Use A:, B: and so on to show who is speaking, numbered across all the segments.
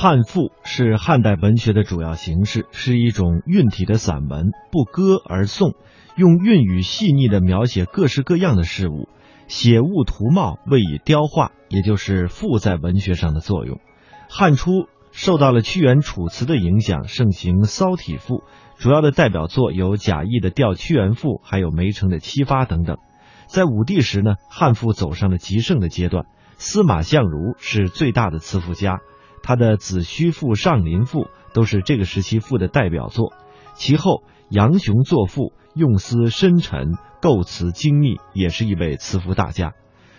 A: 汉赋是汉代文学的主要形式，是一种韵体的散文，不歌而颂，用韵语细腻的描写各式各样的事物，写物图貌，谓以雕画，也就是赋在文学上的作用。汉初受到了屈原、楚辞的影响，盛行骚体赋，主要的代表作有贾谊的《吊屈原赋》，还有梅城的《七发》等等。在武帝时呢，汉赋走上了极盛的阶段，司马相如是最大的词赋家。他的《子虚赋》《上林赋》都是这个时期赋的代表作。其后，杨雄作赋用思深沉，构词精密，也是一位词赋大家。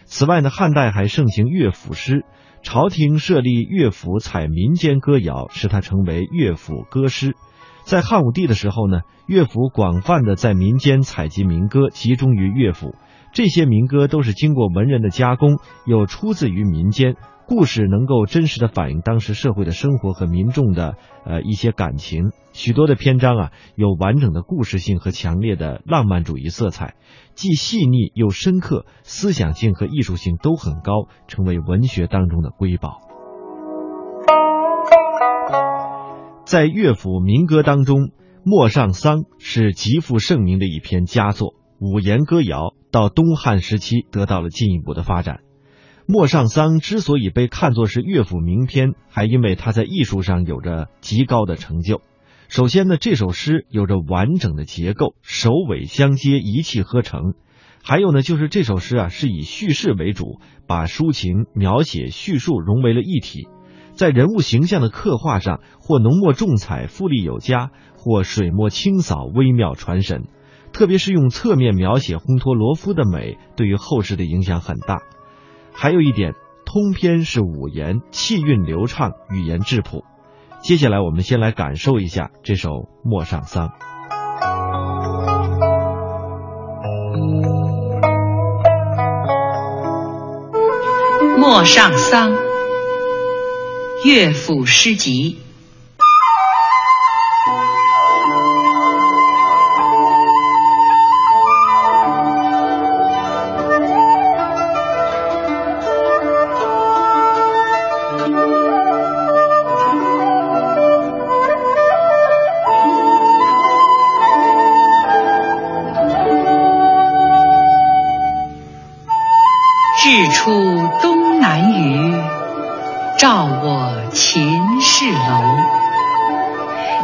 A: 此外呢，汉代还盛行乐府诗，朝廷设立乐府采民间歌谣，使他成为乐府歌师。在汉武帝的时候呢，乐府广泛的在民间采集民歌，集中于乐府。这些民歌都是经过文人的加工，又出自于民间。故事能够真实的反映当时社会的生活和民众的呃一些感情，许多的篇章啊有完整的故事性和强烈的浪漫主义色彩，既细腻又深刻，思想性和艺术性都很高，成为文学当中的瑰宝。在乐府民歌当中，《陌上桑》是极负盛名的一篇佳作，五言歌谣到东汉时期得到了进一步的发展。《陌上桑》之所以被看作是乐府名篇，还因为它在艺术上有着极高的成就。首先呢，这首诗有着完整的结构，首尾相接，一气呵成。还有呢，就是这首诗啊是以叙事为主，把抒情、描写、叙述融为了一体。在人物形象的刻画上，或浓墨重彩，富丽有加；或水墨清扫，微妙传神。特别是用侧面描写烘托罗敷的美，对于后世的影响很大。还有一点，通篇是五言，气韵流畅，语言质朴。接下来，我们先来感受一下这首《陌上桑》。
B: 《陌上桑》，乐府诗集。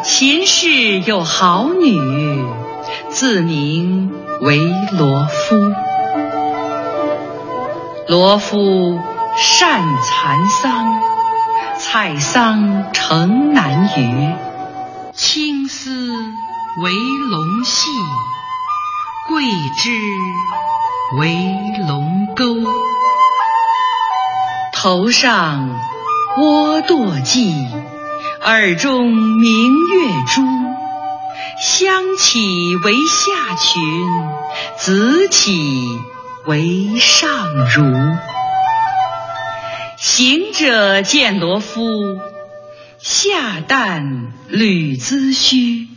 B: 秦氏有好女，自名为罗敷。罗敷善蚕桑，采桑城南隅。青丝为龙系，桂枝为龙钩。头上窝堕髻，耳中明月珠。香起为下裙，紫起为上襦。行者见罗敷，下旦履髭须；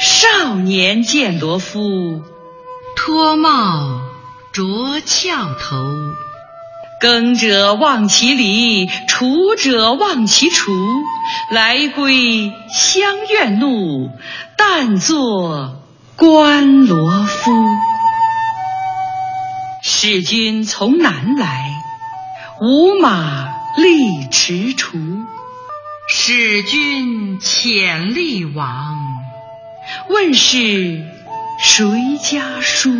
B: 少年见罗敷，脱帽着翘头。耕者忘其犁，锄者忘其锄。来归乡愿路。但作观罗敷，使君从南来，无马力驰锄。使君遣吏往，问是谁家书？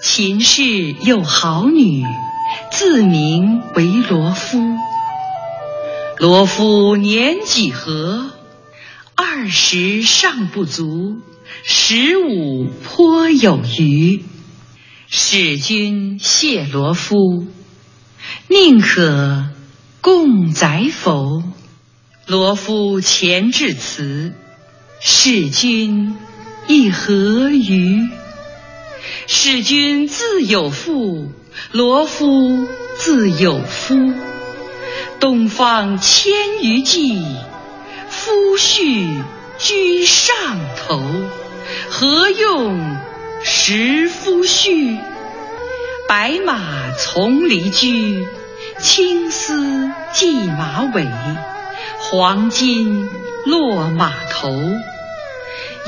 B: 秦氏有好女，自名为罗敷。罗敷年几何？二十尚不足，十五颇有余。使君谢罗敷，宁可共宰否？罗敷前致辞，使君亦何余？使君自有妇，罗敷自有夫。东方千余骑。夫婿居上头，何用识夫婿？白马从离驹，青丝系马尾。黄金落马头，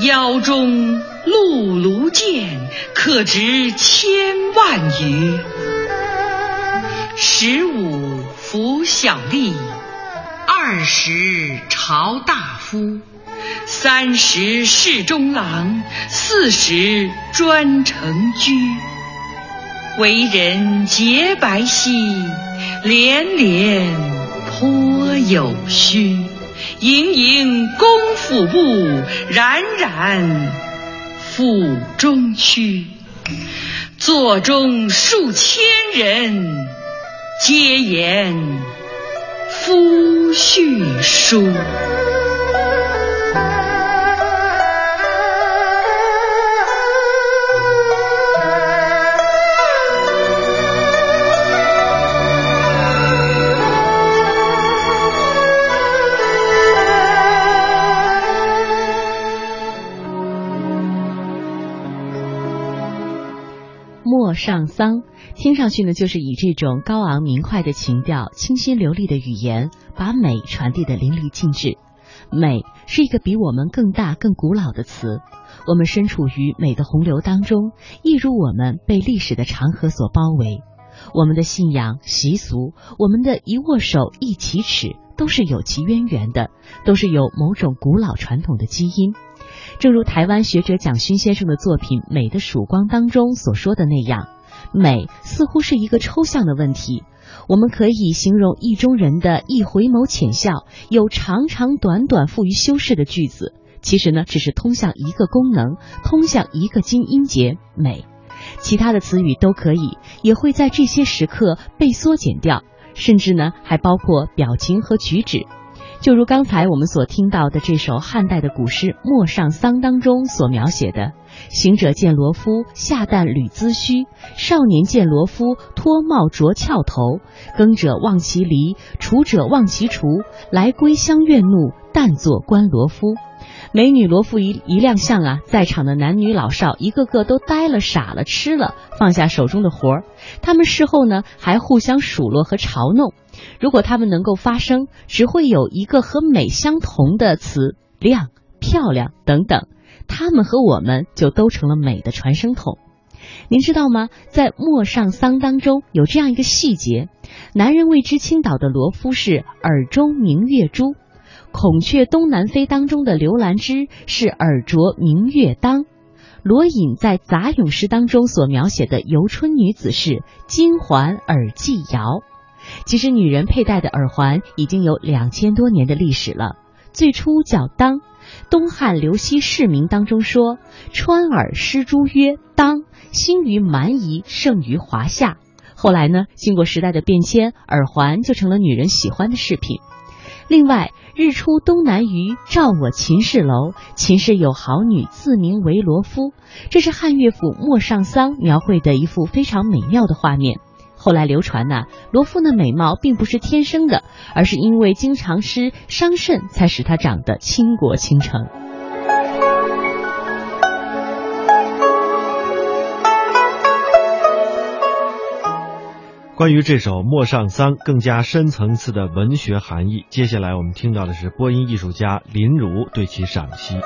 B: 腰中辘辘剑，可值千万余。十五服小吏，二十朝大夫，三十侍中郎，四十专承居。为人洁白皙，廉廉颇有虚。盈盈宫府部，冉冉府中躯。座中数千人，皆言夫婿书。
C: 上桑听上去呢，就是以这种高昂明快的情调、清新流利的语言，把美传递的淋漓尽致。美是一个比我们更大、更古老的词，我们身处于美的洪流当中，一如我们被历史的长河所包围。我们的信仰、习俗，我们的一握手、一起齿，都是有其渊源的，都是有某种古老传统的基因。正如台湾学者蒋勋先生的作品《美的曙光》当中所说的那样，美似乎是一个抽象的问题。我们可以形容意中人的一回眸浅笑，有长长短短富于修饰的句子，其实呢，只是通向一个功能，通向一个精音节美。其他的词语都可以，也会在这些时刻被缩减掉，甚至呢，还包括表情和举止。就如刚才我们所听到的这首汉代的古诗《陌上桑》当中所描写的：“行者见罗敷，下旦履髭须；少年见罗敷，脱帽着翘头。耕者忘其犁，锄者忘其锄。来归乡怨怒，但作观罗敷。”美女罗敷一一亮相啊，在场的男女老少一个个都呆了、傻了、吃了，放下手中的活儿。他们事后呢，还互相数落和嘲弄。如果他们能够发声，只会有一个和美相同的词“亮”“漂亮”等等。他们和我们就都成了美的传声筒。您知道吗？在《陌上桑》当中有这样一个细节：男人为之倾倒的罗敷是耳中明月珠。孔雀东南飞当中的刘兰芝是耳着明月当，罗隐在杂咏诗当中所描写的游春女子是金环耳际摇。其实，女人佩戴的耳环已经有两千多年的历史了。最初叫当，东汉刘熙释名当中说：“穿耳失珠曰当，兴于蛮夷，盛于华夏。”后来呢，经过时代的变迁，耳环就成了女人喜欢的饰品。另外，日出东南隅，照我秦氏楼。秦氏有好女，自名为罗敷。这是汉乐府《陌上桑》描绘的一幅非常美妙的画面。后来流传呢，罗敷的美貌并不是天生的，而是因为经常吃伤肾，才使她长得倾国倾城。
A: 关于这首《陌上桑》更加深层次的文学含义，接下来我们听到的是播音艺术家林如对其赏析。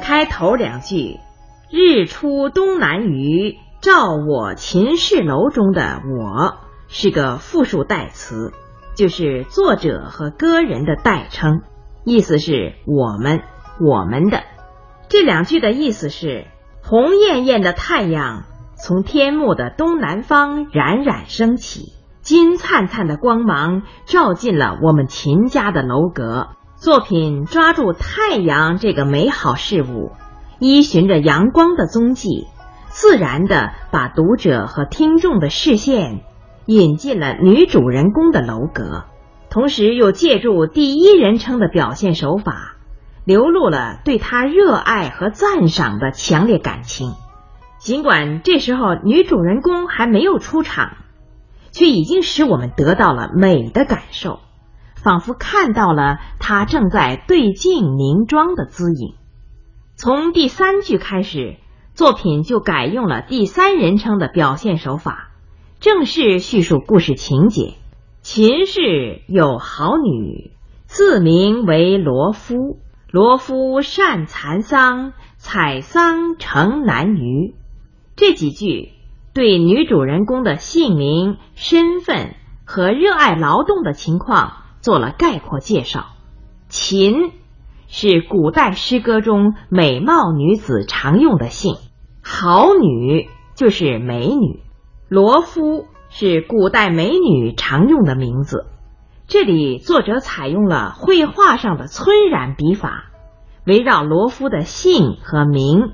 D: 开头两句“日出东南隅，照我秦氏楼”中的“我”是个复数代词，就是作者和歌人的代称，意思是我们、我们的。这两句的意思是。红艳艳的太阳从天幕的东南方冉冉升起，金灿灿的光芒照进了我们秦家的楼阁。作品抓住太阳这个美好事物，依循着阳光的踪迹，自然的把读者和听众的视线引进了女主人公的楼阁，同时又借助第一人称的表现手法。流露了对他热爱和赞赏的强烈感情，尽管这时候女主人公还没有出场，却已经使我们得到了美的感受，仿佛看到了她正在对镜凝妆的姿影。从第三句开始，作品就改用了第三人称的表现手法，正式叙述故事情节。秦氏有好女，自名为罗夫。罗夫善蚕桑，采桑成南隅。这几句对女主人公的姓名、身份和热爱劳动的情况做了概括介绍。秦是古代诗歌中美貌女子常用的姓，好女就是美女，罗夫是古代美女常用的名字。这里作者采用了绘画上的皴染笔法，围绕罗夫的姓和名，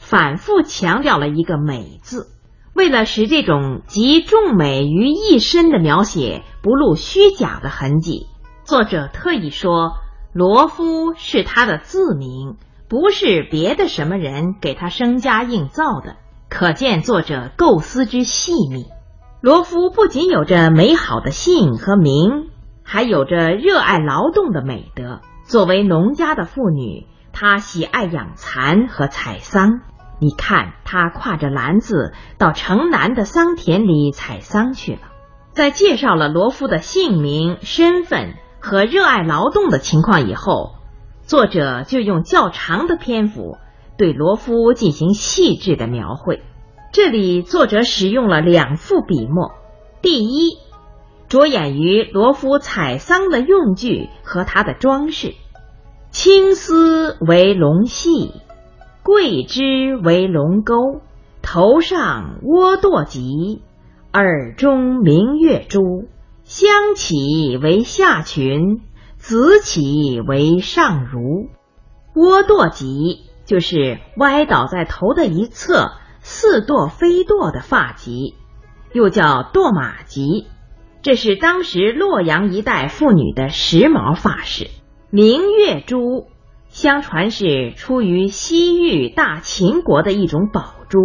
D: 反复强调了一个“美”字。为了使这种集众美于一身的描写不露虚假的痕迹，作者特意说。罗夫是他的字名，不是别的什么人给他生加硬造的，可见作者构思之细密。罗夫不仅有着美好的姓和名，还有着热爱劳动的美德。作为农家的妇女，她喜爱养蚕和采桑。你看，她挎着篮子到城南的桑田里采桑去了。在介绍了罗夫的姓名、身份。和热爱劳动的情况以后，作者就用较长的篇幅对罗夫进行细致的描绘。这里作者使用了两副笔墨：第一，着眼于罗夫采桑的用具和他的装饰，青丝为龙系，桂枝为龙钩，头上窝舵髻，耳中明月珠。香起为下裙，紫起为上襦。窝舵髻就是歪倒在头的一侧，似堕非堕的发髻，又叫堕马髻。这是当时洛阳一带妇女的时髦发饰。明月珠，相传是出于西域大秦国的一种宝珠。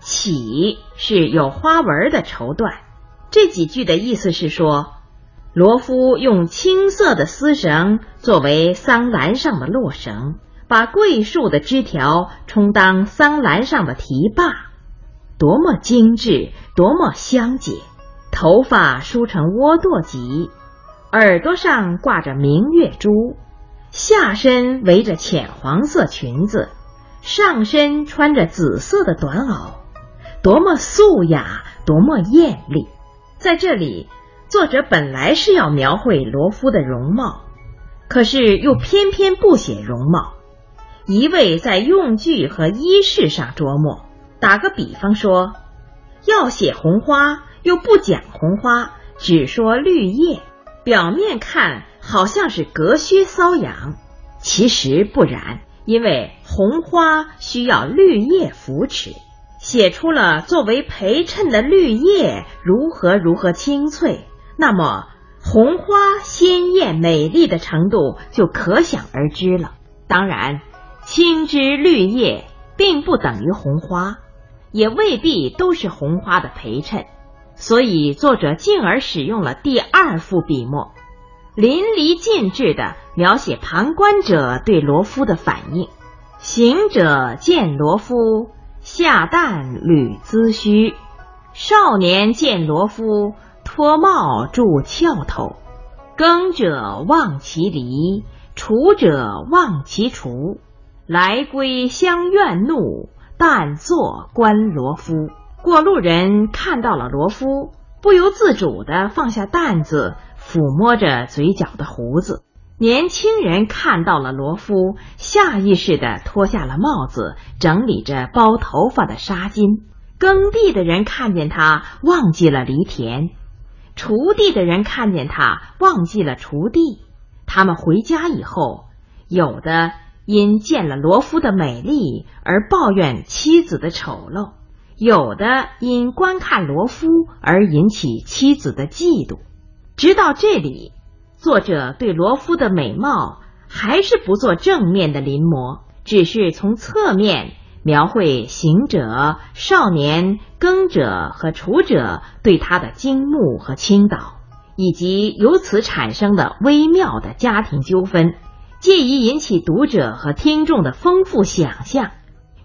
D: 起是有花纹的绸缎。这几句的意思是说，罗夫用青色的丝绳作为桑篮上的络绳，把桂树的枝条充当桑篮上的提把，多么精致，多么香洁！头发梳成窝舵髻，耳朵上挂着明月珠，下身围着浅黄色裙子，上身穿着紫色的短袄，多么素雅，多么艳丽！在这里，作者本来是要描绘罗夫的容貌，可是又偏偏不写容貌，一味在用具和衣饰上琢磨。打个比方说，要写红花，又不讲红花，只说绿叶，表面看好像是隔靴搔痒，其实不然，因为红花需要绿叶扶持。写出了作为陪衬的绿叶如何如何清脆，那么红花鲜艳美丽的程度就可想而知了。当然，青枝绿叶并不等于红花，也未必都是红花的陪衬，所以作者进而使用了第二副笔墨，淋漓尽致的描写旁观者对罗夫的反应。行者见罗夫。下蛋履髭须，少年见罗夫脱帽住翘头。耕者忘其犁，锄者忘其锄。来归相怨怒，但坐观罗夫。过路人看到了罗夫，不由自主的放下担子，抚摸着嘴角的胡子。年轻人看到了罗夫，下意识的脱下了帽子，整理着包头发的纱巾。耕地的人看见他，忘记了犁田；锄地的人看见他，忘记了锄地。他们回家以后，有的因见了罗夫的美丽而抱怨妻子的丑陋，有的因观看罗夫而引起妻子的嫉妒。直到这里。作者对罗夫的美貌还是不做正面的临摹，只是从侧面描绘行者、少年、耕者和锄者对他的倾慕和倾倒，以及由此产生的微妙的家庭纠纷，借以引起读者和听众的丰富想象，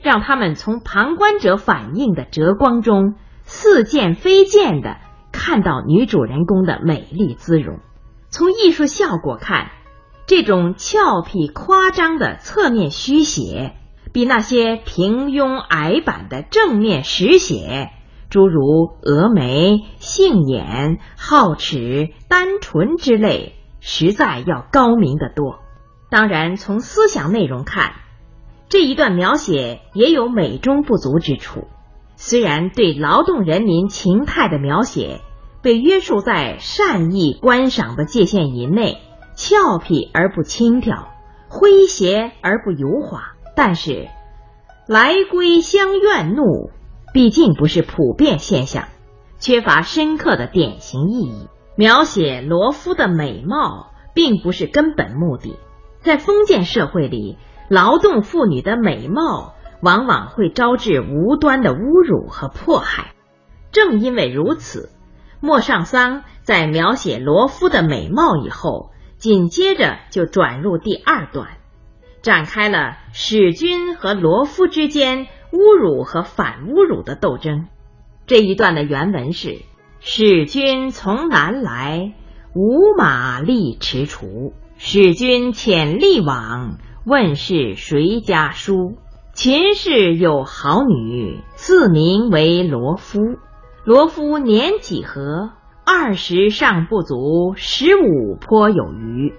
D: 让他们从旁观者反应的折光中似见非见的看到女主人公的美丽姿容。从艺术效果看，这种俏皮夸张的侧面虚写，比那些平庸矮板的正面实写，诸如峨眉、杏眼、皓齿、单唇之类，实在要高明得多。当然，从思想内容看，这一段描写也有美中不足之处。虽然对劳动人民情态的描写被约束在善意观赏的界限以内，俏皮而不轻佻，诙谐而不油滑，但是来归乡怨怒毕竟不是普遍现象，缺乏深刻的典型意义。描写罗夫的美貌并不是根本目的，在封建社会里，劳动妇女的美貌。往往会招致无端的侮辱和迫害。正因为如此，莫尚桑在描写罗夫的美貌以后，紧接着就转入第二段，展开了使君和罗夫之间侮辱和反侮辱的斗争。这一段的原文是：“使君从南来，无马力驰除。使君遣吏往，问是谁家书。”秦氏有好女，自名为罗夫。罗夫年几何？二十尚不足，十五颇有余。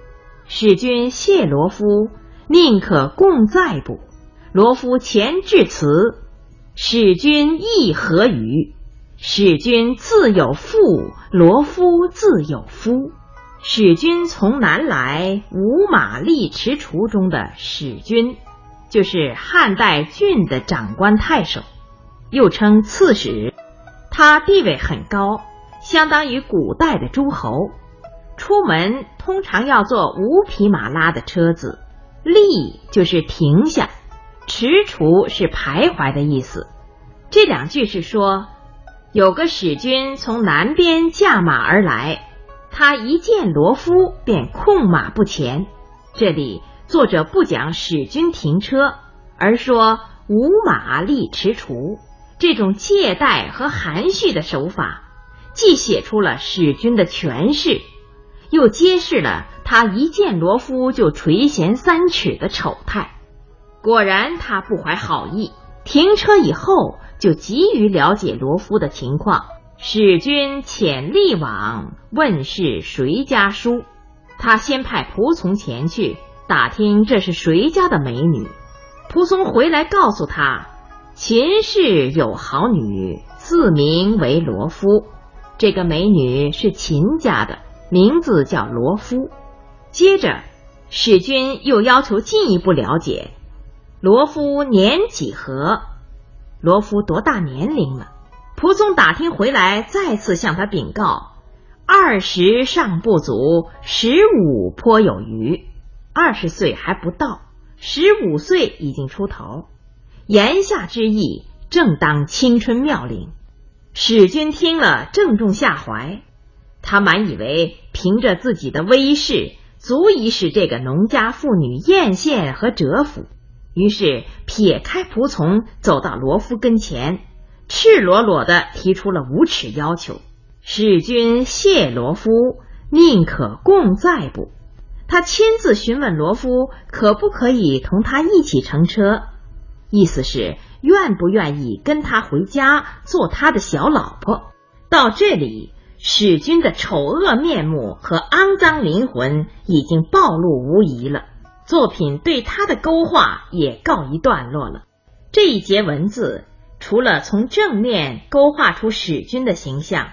D: 使君谢罗夫，宁可共在不？罗夫前致辞，使君亦何愚？使君自有妇，罗夫自有夫。使君从南来，五马力驰除中的使君。就是汉代郡的长官太守，又称刺史，他地位很高，相当于古代的诸侯。出门通常要坐五匹马拉的车子，立就是停下，踟蹰是徘徊的意思。这两句是说，有个使君从南边驾马而来，他一见罗夫便控马不前。这里。作者不讲使君停车，而说无马力踟蹰。这种借贷和含蓄的手法，既写出了使君的权势，又揭示了他一见罗夫就垂涎三尺的丑态。果然，他不怀好意，停车以后就急于了解罗夫的情况。使君遣吏往问是谁家书，他先派仆从前去。打听这是谁家的美女，仆从回来告诉他，秦氏有好女，自名为罗夫。这个美女是秦家的，名字叫罗夫。接着，使君又要求进一步了解罗夫年几何，罗夫多大年龄了？仆从打听回来，再次向他禀告：二十尚不足，十五颇有余。二十岁还不到，十五岁已经出头，言下之意正当青春妙龄。使君听了正中下怀，他满以为凭着自己的威势，足以使这个农家妇女艳羡和折服，于是撇开仆从，走到罗夫跟前，赤裸裸的提出了无耻要求：使君谢罗夫，宁可共在不？他亲自询问罗夫可不可以同他一起乘车，意思是愿不愿意跟他回家做他的小老婆。到这里，使君的丑恶面目和肮脏灵魂已经暴露无遗了，作品对他的勾画也告一段落了。这一节文字除了从正面勾画出使君的形象，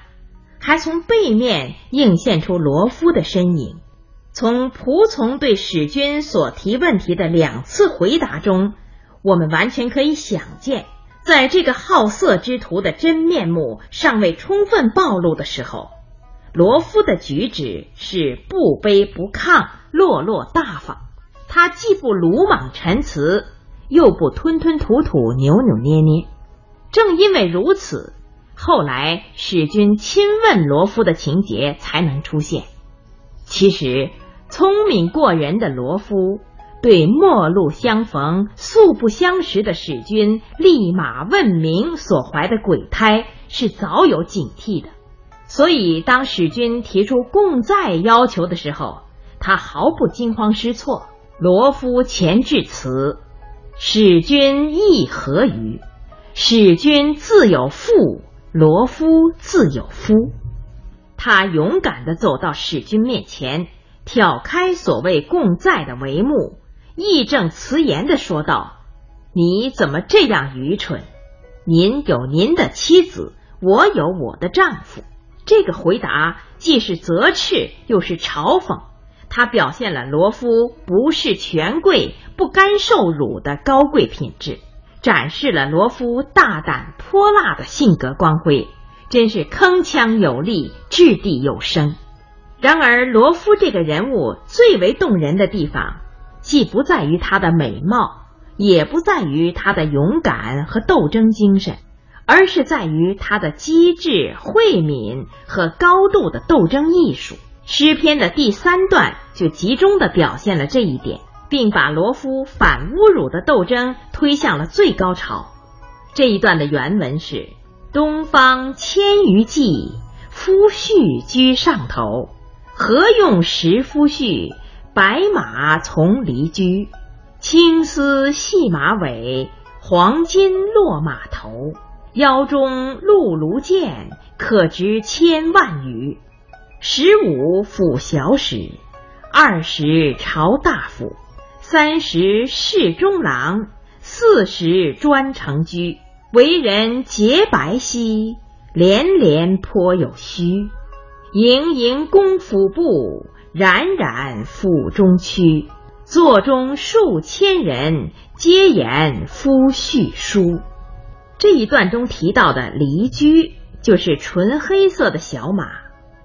D: 还从背面映现出罗夫的身影。从仆从对使君所提问题的两次回答中，我们完全可以想见，在这个好色之徒的真面目尚未充分暴露的时候，罗夫的举止是不卑不亢、落落大方。他既不鲁莽陈词，又不吞吞吐吐、扭扭捏捏。正因为如此，后来使君亲问罗夫的情节才能出现。其实。聪明过人的罗夫对陌路相逢、素不相识的使君立马问名所怀的鬼胎是早有警惕的。所以当史君提出共在要求的时候，他毫不惊慌失措。罗夫前致辞：“使君亦何于？使君自有父，罗夫自有夫。”他勇敢地走到使君面前，挑开所谓共在的帷幕，义正辞严地说道：“你怎么这样愚蠢？您有您的妻子，我有我的丈夫。”这个回答既是责斥，又是嘲讽。他表现了罗夫不是权贵、不甘受辱的高贵品质，展示了罗夫大胆泼辣的性格光辉，真是铿锵有力、掷地有声。然而，罗夫这个人物最为动人的地方，既不在于他的美貌，也不在于他的勇敢和斗争精神。而是在于他的机智、慧敏和高度的斗争艺术。诗篇的第三段就集中的表现了这一点，并把罗夫反侮辱的斗争推向了最高潮。这一段的原文是：“东方千余骑，夫婿居上头。何用识夫婿？白马从离居。青丝系马尾，黄金落马头。”腰中辘轳剑，可值千万余。十五辅小史，二十朝大夫，三十侍中郎，四十专成居。为人洁白皙，连连颇有虚。盈盈公府部，冉冉府中区。座中数千人，皆言夫婿书。这一段中提到的离驹就是纯黑色的小马，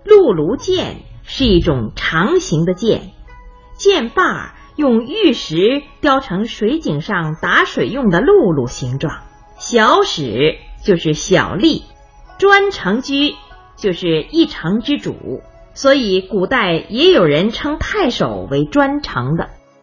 D: 辘轳箭是一种长形的箭，箭把用玉石雕成水井上打水用的辘轳形状。小史就是小吏，专长居就是一城之主，所以古代也有人称太守为专长的。